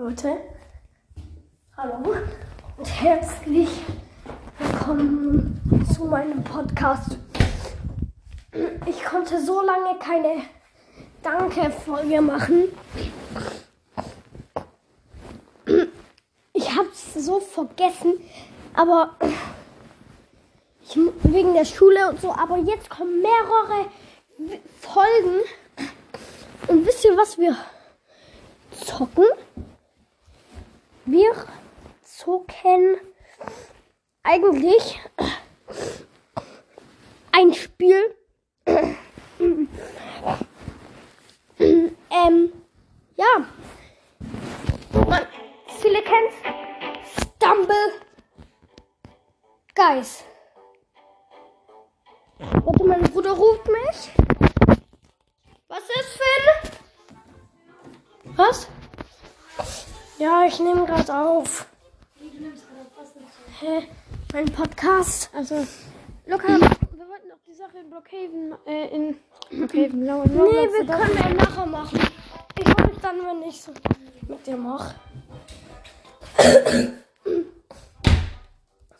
Leute, hallo und herzlich willkommen zu meinem Podcast. Ich konnte so lange keine Danke-Folge machen. Ich hab's so vergessen, aber ich, wegen der Schule und so. Aber jetzt kommen mehrere Folgen. Und wisst ihr, was wir zocken? Wir zocken eigentlich ein Spiel. ähm, ja. Man, viele kennen Stumble Guys. Warte, mein Bruder ruft mich. Was ist, Finn? Was? Ja, ich nehme gerade auf. Hä? Mein Podcast. Also, Luca, wir wollten auch die Sache in Blockhaven, äh, in Blockhaven, Lau in Nee, Roblox wir können ja nachher machen. Ich mich dann, wenn ich so mit dir mache.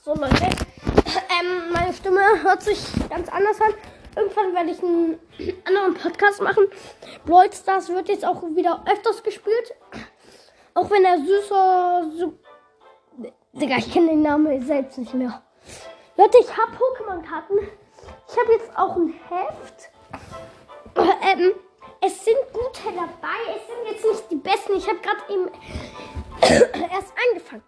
So, Leute. Ähm, meine Stimme hört sich ganz anders an. Irgendwann werde ich einen anderen Podcast machen. Brawl Stars wird jetzt auch wieder öfters gespielt. Auch wenn er süßer. So Digga, ich kenne den Namen selbst nicht mehr. Leute, ich habe Pokémon-Karten. Ich habe jetzt auch ein Heft. Ähm, es sind gute dabei. Es sind jetzt nicht die besten. Ich habe gerade eben erst angefangen.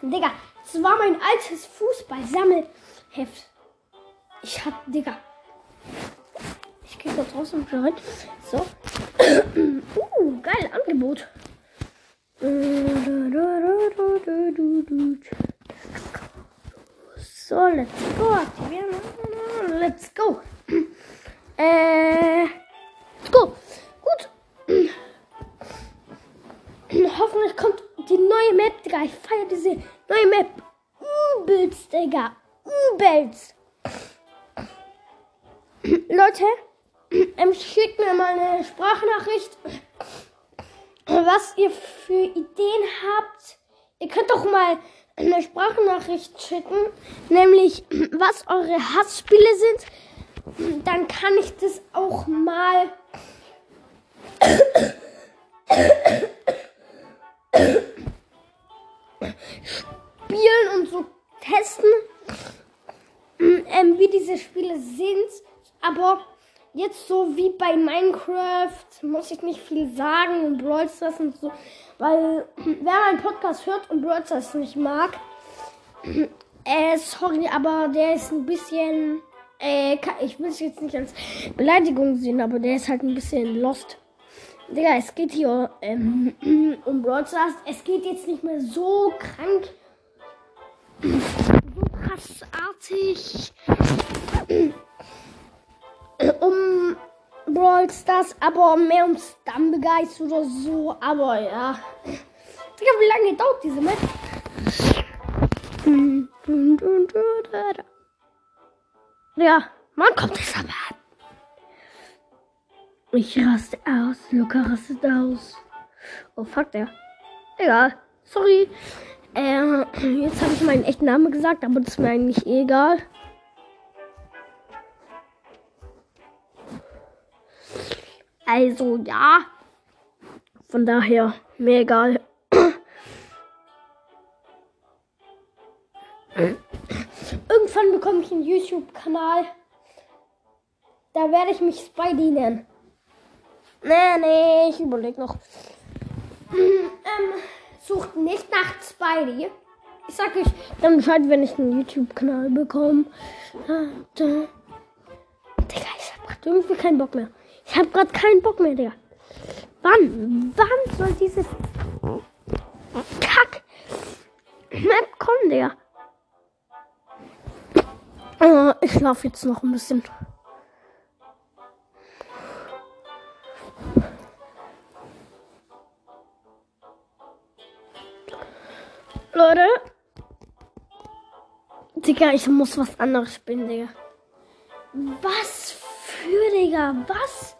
Digga, das war mein altes Fußball-Sammelheft. Ich hab, Digga. Ich gehe kurz raus und rein. So. uh, geil, Angebot. So, let's go. Aktivieren. Let's go. Äh, let's go. Gut. Hoffentlich kommt die neue Map, Digga. Ich feiere diese neue Map. Übelst, Digga. Übelst. Leute, ähm, schickt mir mal eine Sprachnachricht, was ihr für Ideen habt. Ihr könnt doch mal eine Sprachnachricht schicken, nämlich was eure Hassspiele sind. Dann kann ich das auch mal spielen und so testen, ähm, wie diese Spiele sind. Aber jetzt so wie bei Minecraft muss ich nicht viel sagen und Brawl Stars und so, weil wer meinen Podcast hört und Brawl Stars nicht mag, äh, sorry, aber der ist ein bisschen, äh, ich will es jetzt nicht als Beleidigung sehen, aber der ist halt ein bisschen lost. Digga, es geht hier ähm, um Brawl Stars. Es geht jetzt nicht mehr so krank, so krassartig um Brawl Stars, aber mehr um Stumblegeist oder so. Aber ja. Digga, wie lange dauert diese Map? Ja, man kommt es aber an. Ich raste aus, Luca rastet aus. Oh fuck, der. Egal. Sorry. Ähm, jetzt habe ich meinen echten Namen gesagt, aber das ist mir eigentlich eh egal. Also ja. Von daher, mir egal. Irgendwann bekomme ich einen YouTube-Kanal. Da werde ich mich Spidey nennen. Nee, nee, ich überlege noch. ähm, sucht nicht nach Spidey. Ich sag euch dann Bescheid, wenn ich einen YouTube-Kanal bekomme. Da. Digga, ich hab grad irgendwie keinen Bock mehr. Ich hab grad keinen Bock mehr, Digga. Wann? Wann soll dieses Kack Map kommen, Digga? Äh, ich schlaf jetzt noch ein bisschen. Leute. Digga, ich muss was anderes spielen, Digga. Was für, Digga? Was?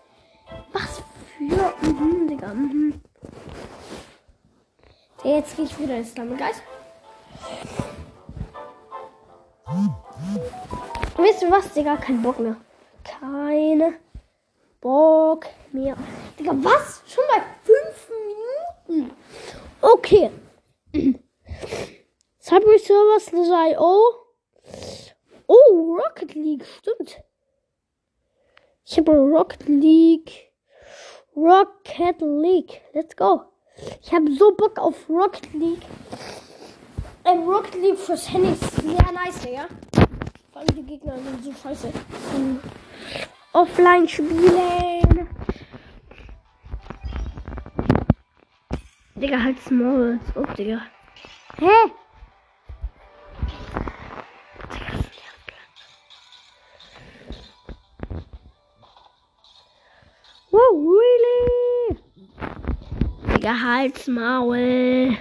Für? Mhm, Digga. Mhm. Jetzt gehe ich wieder ins Geist. Wisst ihr was, Digga? Kein Bock mehr. Keine Bock mehr. Digga, was? Schon bei fünf Minuten. Okay. Subway Servers 3.0. Oh, Rocket League, stimmt. Ich habe Rocket League. Rocket League. Let's go. Ich habe so Bock auf Rocket League. Ähm, Rocket League fürs Handy ist sehr nice, ja. Vor allem die Gegner sind so scheiße. Um, offline spielen. Digga, halt small. Oh, Digga. Hä? Digga, halt's Maul.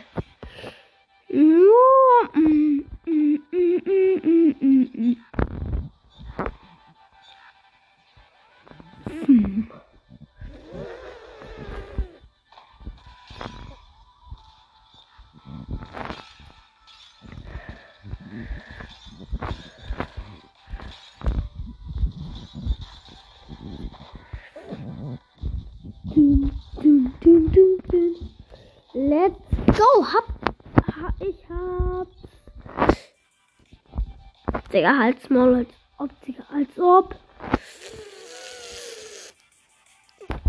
Digga, halt's Maul, als ob, Digga, als ob.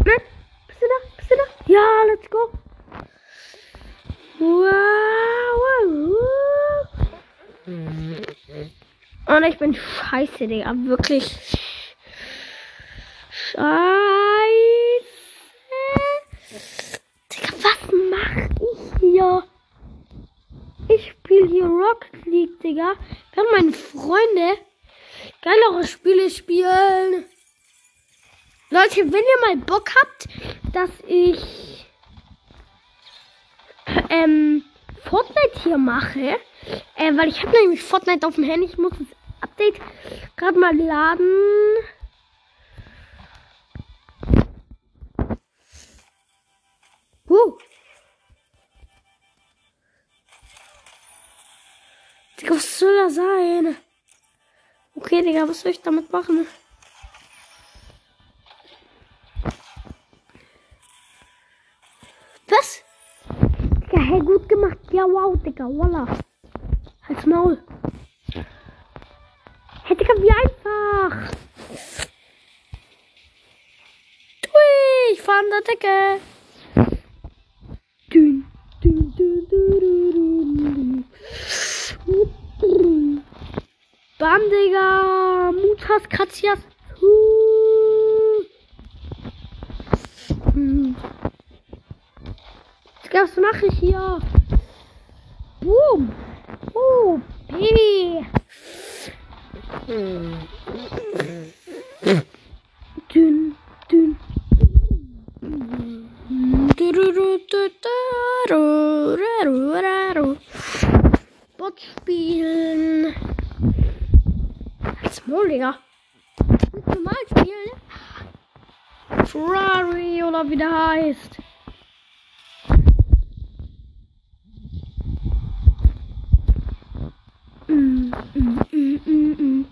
Ne? Bist du da? Bist du da? Ja, let's go. Wow. Und ich bin scheiße, Digga. Wirklich. Scheiße. Digga, was mach ich hier? Ich spiele hier Rocket League, Digga. Während meine Freunde geilere Spiele spielen. Leute, wenn ihr mal Bock habt, dass ich ähm, Fortnite hier mache, äh, weil ich habe nämlich Fortnite auf dem Handy, ich muss das Update gerade mal laden. Uh. Digga, was soll das sein? Okay, Digga, was soll ich damit machen? Was? Digga, hey, gut gemacht. Ja, wow, Digga, voila. Halt's Maul. Hey, Digga, wie einfach. Ui, ich fahr an der Decke. Dün, dün, dün, dün, dün, dün, dün. Bam, Katzias. Huh. Hm. Was mache ich hier? Boom. Oh, Baby. Dünn, dünn. Bot spielen. Als Maul, Digga. Nicht normal spielen. Ferrari oder wie der heißt. Mm, mm, mm, mm, mm.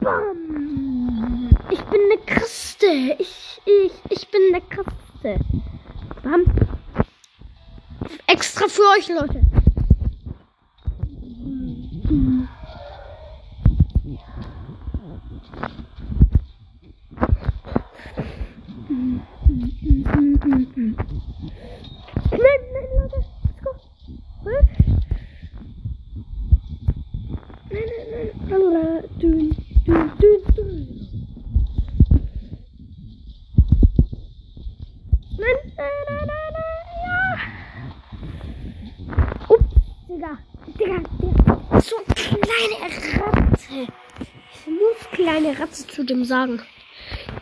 Bam. Ich bin eine Christe. Ich, ich, ich bin eine Christe. Bam. Extra für euch, Leute. Nein, nein, Leute. Let's go. Was? Nein, nein, nein. Lala. Dün, dün, dün, dün. Nein, nein, nein, nein, nein. Ja. Ups, Digga. Digga, Digga. So kleine Ratte. Ich muss kleine Sagen.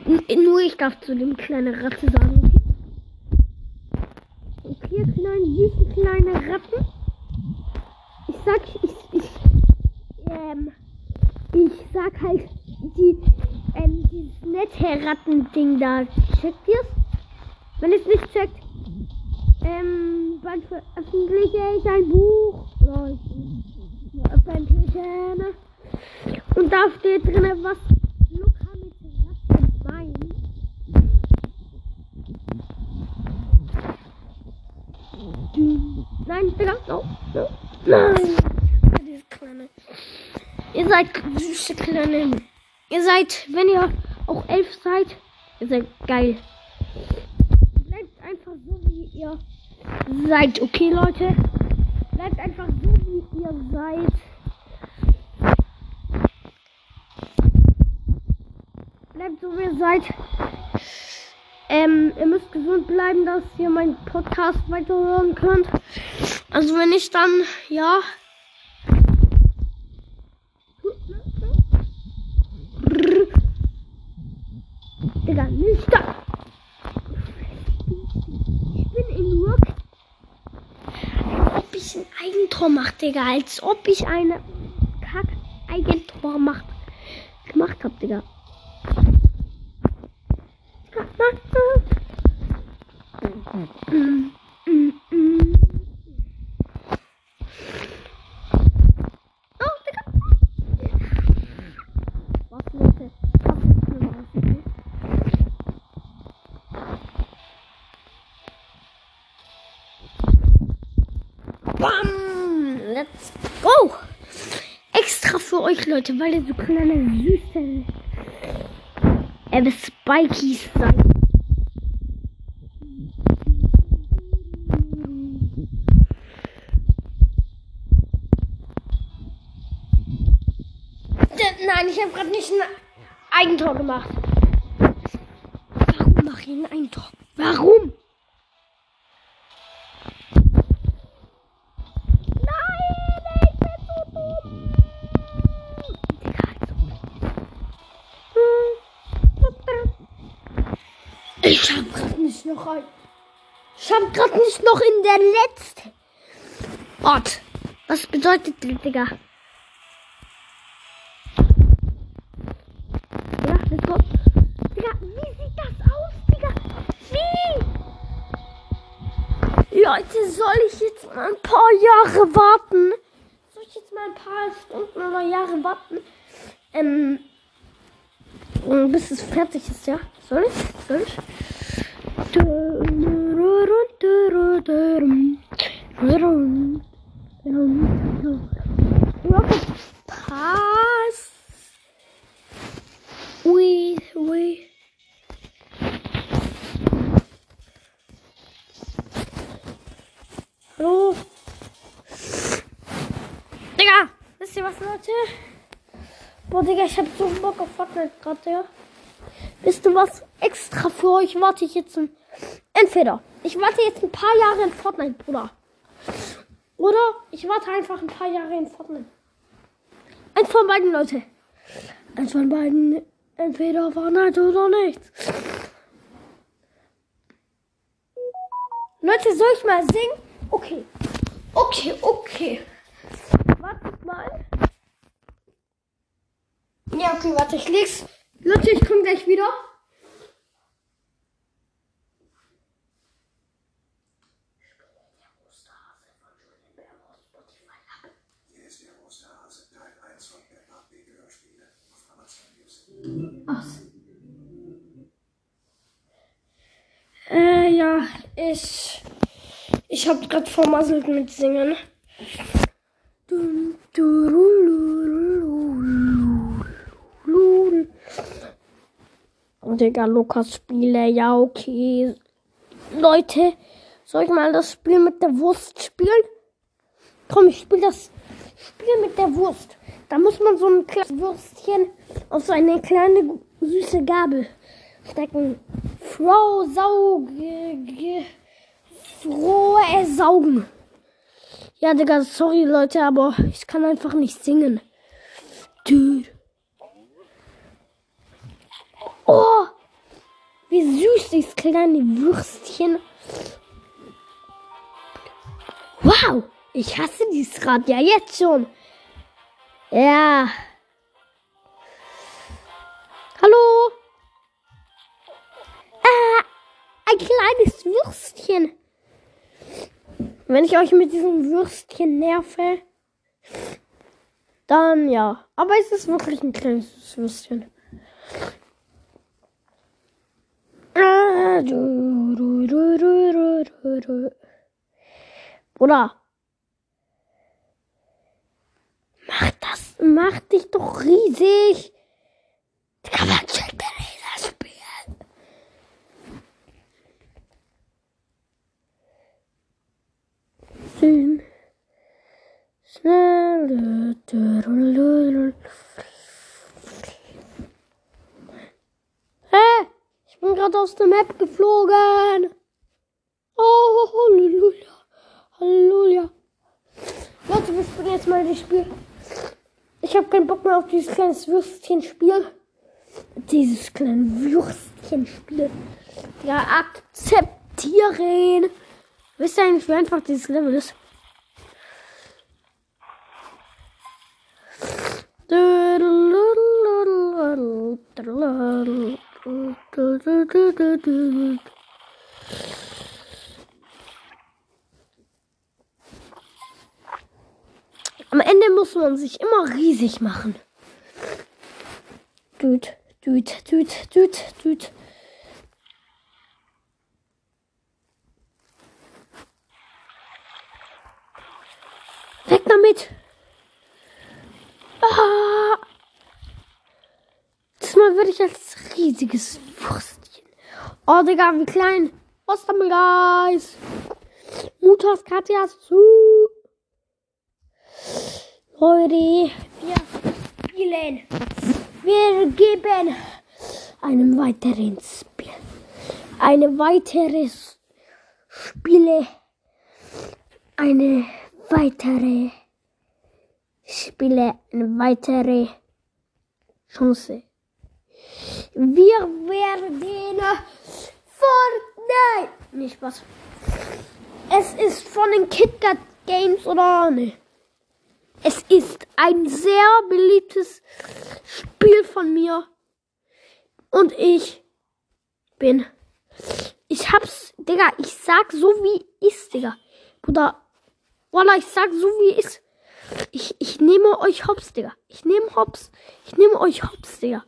N nur ich darf zu dem kleine Ratte sagen. Okay, kleine, süße kleine Ratten. Ich sag, ich, ich, ähm, ich sag halt, die, ähm, dieses nette Rattending da. Checkt ihr's? Wenn es nicht checkt, ähm, bald veröffentliche ich ein Buch. Leute. Veröffentliche, ne? Und da steht drin, was Luca mit Rasse meint. Nein, Digga, no, no. Nein. Diese kleine. Ihr seid süße kleine. Ihr seid, wenn ihr auch elf seid, ihr seid geil. Bleibt einfach so, wie ihr seid, okay, Leute? Bleibt einfach so, wie ihr seid. Bleibt so, wie ihr seid. Ähm, ihr müsst gesund bleiben, dass ihr meinen Podcast weiterhören könnt. Also wenn nicht, dann ja. Digga, nicht da. Ich bin in Rook. Als ob ich ein Eigentor mache, Digga. Als ob ich eine Kack-Eigentor macht, gemacht hab, Digga. Mm, mm, mm. Oh, Digga. Was, Leute? Was ist denn was? okay? Bam! Let's go! Extra für euch, Leute, weil ihr so kleine süße äh, Spikies seid. D- Nein, ich habe gerade nicht ein Eigentor gemacht. Warum mache ich ein Eigentor? Warum? Ich hab grad nicht noch ein. Ich hab grad nicht noch in der letzten Ort. Was bedeutet, Digga? Ja, let's go. Digga, wie sieht das aus, Digga? Wie? Leute, soll ich jetzt mal ein paar Jahre warten? Soll ich jetzt mal ein paar Stunden oder Jahre warten? Ähm, bis es fertig ist, ja? Soll ich? Soll ich? Rocket Pass. Ui, ui. Hallo? Digga, wisst ihr was, Leute? Boah, Digga, ich hab so Bock auf Fortnite gerade, Digga. Wisst ihr was? Extra für euch warte ich jetzt ein. Entweder ich warte jetzt ein paar Jahre in Fortnite, Bruder. Oder ich warte einfach ein paar Jahre in Fortnite. Eins von beiden, Leute. Eins von beiden. Entweder Fortnite oder nichts. Leute, soll ich mal singen? Okay. Okay, okay. Wartet mal. Okay, warte, ich leg's. Leute, ich komme gleich wieder. Hier ist der Osterhase, Teil 1 von Peppa Pig Hörspiele auf Amazon Music. Ach. Äh, ja, ich. Ich hab grad vermasselt mit Singen. Dum, durululululul. Digga, Lukas Spiele, ja, okay. Leute, soll ich mal das Spiel mit der Wurst spielen? Komm, ich spiele das Spiel mit der Wurst. Da muss man so ein kleines Würstchen auf so eine kleine süße Gabel stecken. Frau Sauge. ge- Frohe Saugen. Ja, Digga, sorry Leute, aber ich kann einfach nicht singen. Dude. Oh, wie süß dieses kleine Würstchen. Wow, ich hasse dieses Rad ja jetzt schon. Ja. Hallo? Ah, ein kleines Würstchen. Wenn ich euch mit diesem Würstchen nerve, dann ja. Aber es ist wirklich ein kleines Würstchen. Ah, du, du, du, du, du, du, du. Bruder. Mach das, mach dich doch riesig. Digga, man checkt der das Spiel. Sehen. Schnell. Hä? Ich bin gerade aus der Map geflogen. Oh, Halleluja. Halleluja. Leute, wir spielen jetzt mal das Spiel. Ich habe keinen Bock mehr auf dieses kleine Würstchenspiel. Dieses kleine Würstchenspiel. Ja, akzeptieren. Wisst ihr eigentlich, wie einfach dieses Level ist? Am Ende muss man sich immer riesig machen. Dude, dude, dude, dude, dude. Weg damit! Ah! Diesmal würde ich als riesiges Wurstchen. Oh, Digga, wie klein. Ostermilgeis. Mutas Katjas zu. Leute, wir spielen. Wir geben einem weiteren Spiel. Eine weitere Spiele. Eine weitere Spiele. Eine weitere Chance. Wir werden Fortnite. Nicht Spaß. Es ist von den KitKat Games oder ne? Es ist ein sehr beliebtes Spiel von mir. Und ich bin. Ich hab's, Digga, ich sag so wie ist, Digga. Bruder, Wallah, ich sag so wie ist. Ich, ich nehme euch hops, Digga. Ich nehme hops. Ich nehme euch hops, Digga.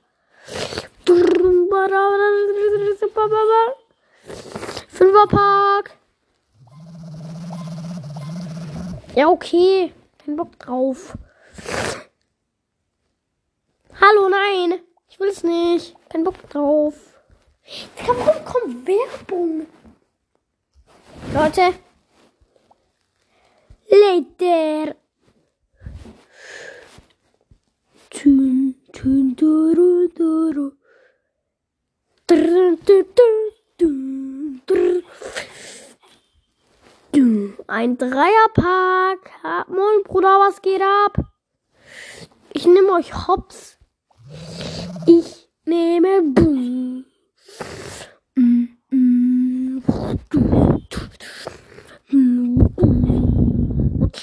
Fünferpark. Ja, okay. Kein Bock drauf. Hallo, nein. Ich will's nicht. Kein Bock drauf. Warum kommt Werbung? Leute. Later. Tün, Ein Dreierpack. Moin, Bruder, was geht ab? Ich nehme euch hops. Ich nehme Boom.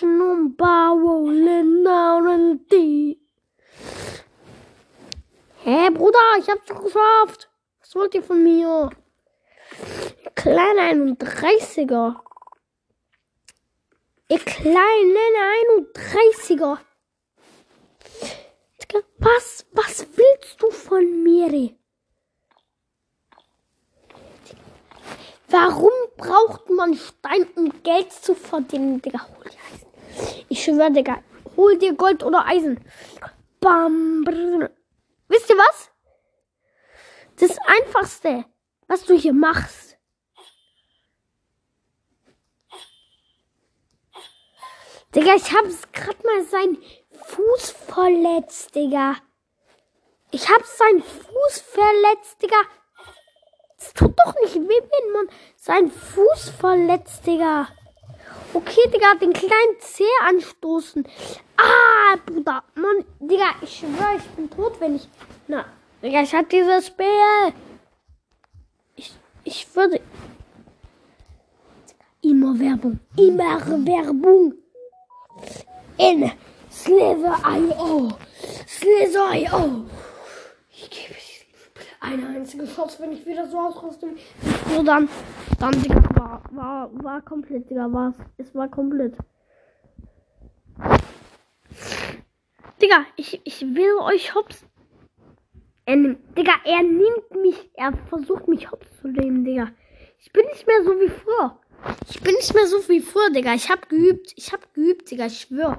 On bar rolling down in the deep. Hä, Bruder, ich hab's doch geschafft. Was wollt ihr von mir? Ihr kleine 31er. Ihr kleinen 31er. Digga, Was, was willst du von mir? Warum braucht man Stein, um Geld zu verdienen? Digga, hol dir Eisen. Ich schwöre, Digga, hol dir Gold oder Eisen. Bam, brr. Wisst ihr was? Das Einfachste, was du hier machst. Digga, ich hab's grad mal seinen Fuß verletzt, Digga. Ich hab seinen Fuß verletzt, Digga. Es tut doch nicht weh, wenn man seinen Fuß verletzt, Digga. Okay, Digga, den kleinen Zeh anstoßen. Ah, Bruder. Mann, Digga, ich schwöre, ich bin tot, wenn ich. Na, Digga, ich hab dieses Spiel. Ich, ich würde. Immer Werbung. Immer Werbung. In Slither.io. Slither.io. Ich gebe eine einzige Chance, wenn ich wieder so ausrüste. So dann, dann, Digga, war, war, war komplett, Digga, war es war komplett. Digga, ich, ich will euch hops. Er nimmt, Digga, er nimmt mich, er versucht mich hops zu nehmen, Digga. Ich bin nicht mehr so wie früher. Ich bin nicht mehr so wie früher, Digga. Ich hab geübt, ich hab geübt, Digga, ich schwör.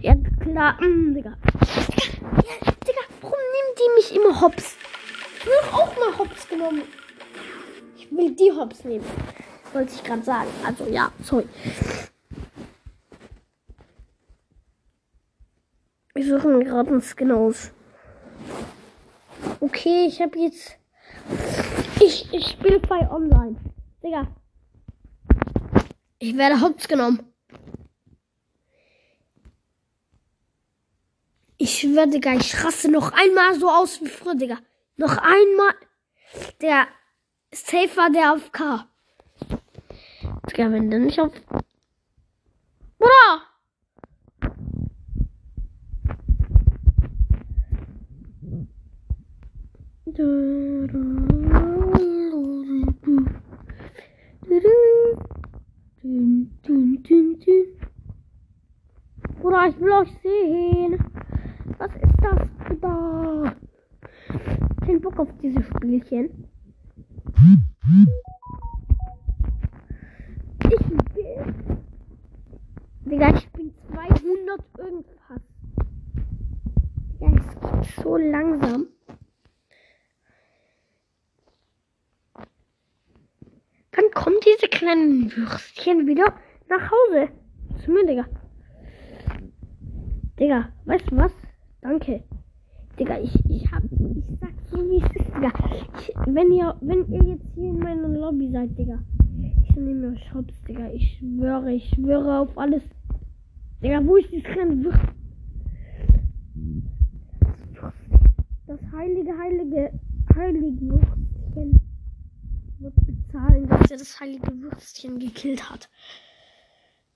Ja, klar, mm, Digga. Digga, ja, Digga, warum nimmt die mich immer hops? Ich will auch mal hops genommen. Ich will die hops nehmen. Wollte ich gerade sagen. Also ja, sorry. Ich suche mir gerade einen Skin aus. Okay, ich habe jetzt. Ich, ich spiele bei online. Digga. Ich werde Hops genommen. Ich schwöre, Digga, ich raste noch einmal so aus wie früher, Digga. Noch einmal. Der Safe war der auf K. Digga, wenn der nicht auf. Bruder! Bruder, ich will euch sehen. Was ist das, Bruder? Bock auf diese Spielchen. Ich will. Digga, ich bin 200 irgendwas. Ja, es geht so langsam. Wann kommen diese kleinen Würstchen wieder nach Hause? Zu mir, Digga. Digga, weißt du was? Danke. Digga, ich, ich hab, ich sag so wie es ist, Digga. Ich, wenn ihr, wenn ihr jetzt hier in meiner Lobby seid, Digga. Ich nehme euch Shops, Digga. Ich schwöre, ich schwöre auf alles. Digga, wo ist dieses kleine Würstchen? Das heilige, heilige, heilige Würstchen wird bezahlen, dass er das heilige Würstchen gekillt hat.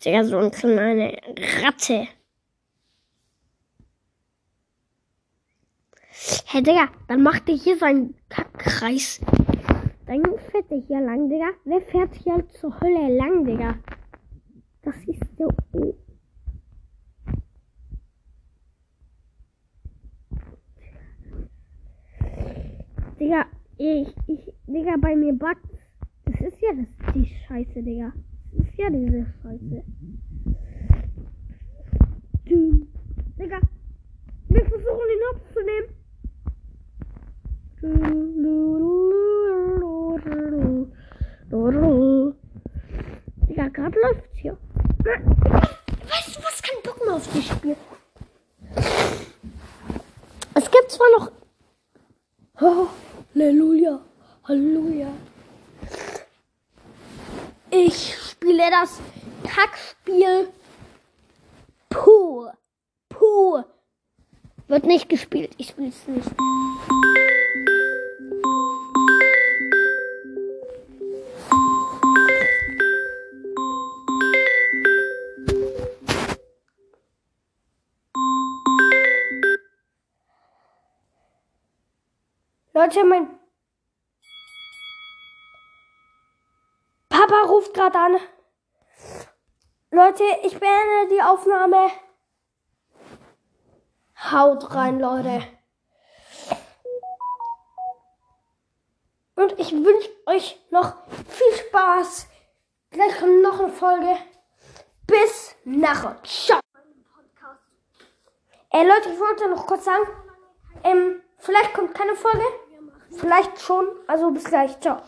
Digga, so eine kleine Ratte. Hey, Digga, dann macht er hier seinen Kackkreis. Dann fährt er hier lang, Digga. Wer fährt hier zur Hölle lang, Digga? Das ist der O. Digga, ich, ich, Digga, bei mir backt. Das ist ja das, die Scheiße, Digga. Das ist ja diese Scheiße. Digga, wir versuchen den Hopf Digga, gerade läuft's hier. Weißt du was? Kein Bock mehr auf das Spiel. Es gibt zwar noch. Oh, Halleluja. Halleluja. Ich spiele das Kackspiel pur. Pur. Wird nicht gespielt. Ich spiele es nicht. Leute, mein Papa ruft gerade an. Leute, ich beende die Aufnahme. Haut rein, Leute. Und ich wünsche euch noch viel Spaß. Gleich kommt noch eine Folge. Bis nachher. Ciao. Ey, Leute, ich wollte noch kurz sagen, ähm, vielleicht kommt keine Folge. Vielleicht schon. Also bis gleich. Ciao.